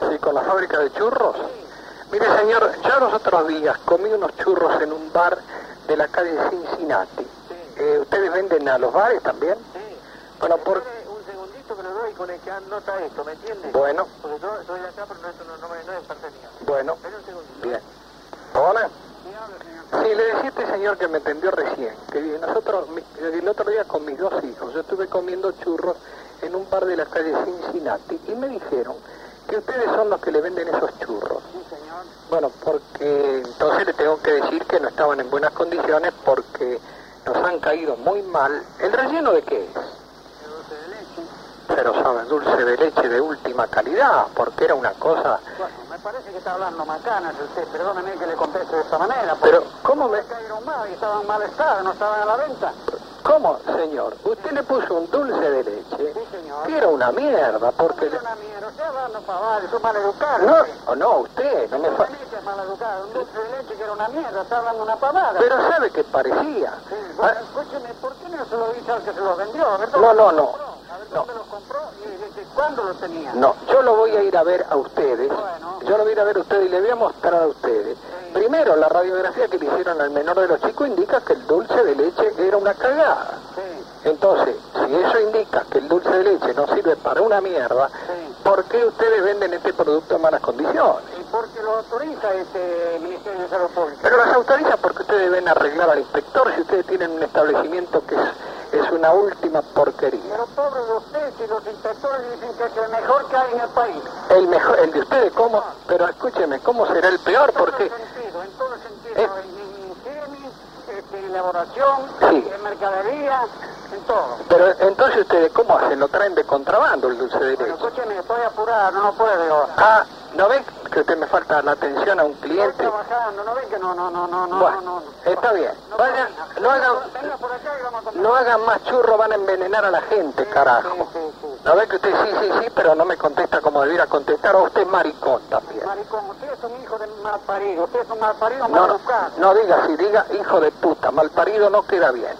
Sí, con la fábrica de churros. Mire, señor, yo los otros días comí unos churros en un bar de la calle Cincinnati. Eh, ¿Ustedes venden a los bares también? Sí. Bueno, por... Un segundito que lo doy con el que anota esto, ¿me entiendes? Bueno, Porque yo de acá, pero no, no, no, me- no es parte mía. bueno, un segundito. bien. Hola. Sí, le decía a este señor que me entendió recién, que nosotros, el otro día con mis dos hijos, yo estuve comiendo churros en un bar de la calle Cincinnati y me dijeron que ustedes son los que le venden esos churros. Sí, señor. Bueno, porque entonces le tengo que decir que no estaban en buenas condiciones porque nos han caído muy mal. ¿El relleno de qué es? El dulce de leche. Pero saben, dulce de leche de última calidad, porque era una cosa... Bueno, me parece que está hablando macanas usted. Perdóneme que le conteste de esta manera. Pero, ¿cómo me...? cayeron mal y estaban mal estado, no estaban a la venta. ¿Cómo, señor? Usted le puso un dulce de leche Sí, señor. que era una mierda, porque... Era una mierda. Usted hablando pavada, es un maleducado. No, usted. o no, usted, no me... fa- es maleducado. Un dulce de leche que era una mierda. Está hablando una pavada. Pero sabe que parecía. Sí, bueno, Ah, escúcheme, ¿por qué no se lo dice al que se lo vendió? No, ¿dónde no, no. No. ¿dónde los compró y desde cuándo los tenía? No, yo lo voy a ir a ver a ustedes. Bueno. Yo lo voy a ir a ver a ustedes y le voy a mostrar a ustedes. Primero, la radiografía que le hicieron al menor de los chicos indica que el dulce de leche era una cagada. Sí, Entonces, si eso indica que el dulce de leche no sirve para una mierda, sí. ¿por qué ustedes venden este producto en malas condiciones? ¿Y por qué lo autoriza este Ministerio de Salud Pública? Pero las autoriza porque ustedes deben arreglar al inspector si ustedes tienen un establecimiento que es, es una última porquería. Pero pobre de usted, si los inspectores dicen que es el mejor que hay en el país. El mejor, el de ustedes, ¿cómo? Pero escúcheme, ¿cómo será el peor? En todo Porque... sentido, en todo sentido. Eh. En, en higiene, este, en elaboración, Sí. en mercadería, en todo. Pero entonces ustedes, ¿cómo hacen? ¿Lo traen de contrabando el dulce de leche? escúcheme, estoy apurado, no puedo. Ah, ¿no ven que usted me falta la atención a un cliente? trabajando, no ven que no, no, no, no, no, Bueno, no, no. está bien. No, Vayan, no hagan, no hagan más churros, van a envenenar a la gente, carajo. ¿No ven que usted sí, sí, sí, pero no me contesta como debiera contestar? O usted es maricón también. Maricón, usted es un hijo de mal parido, usted es un mal parido, No, mal no, educado. no diga así, diga hijo de puta, mal parido no queda bien.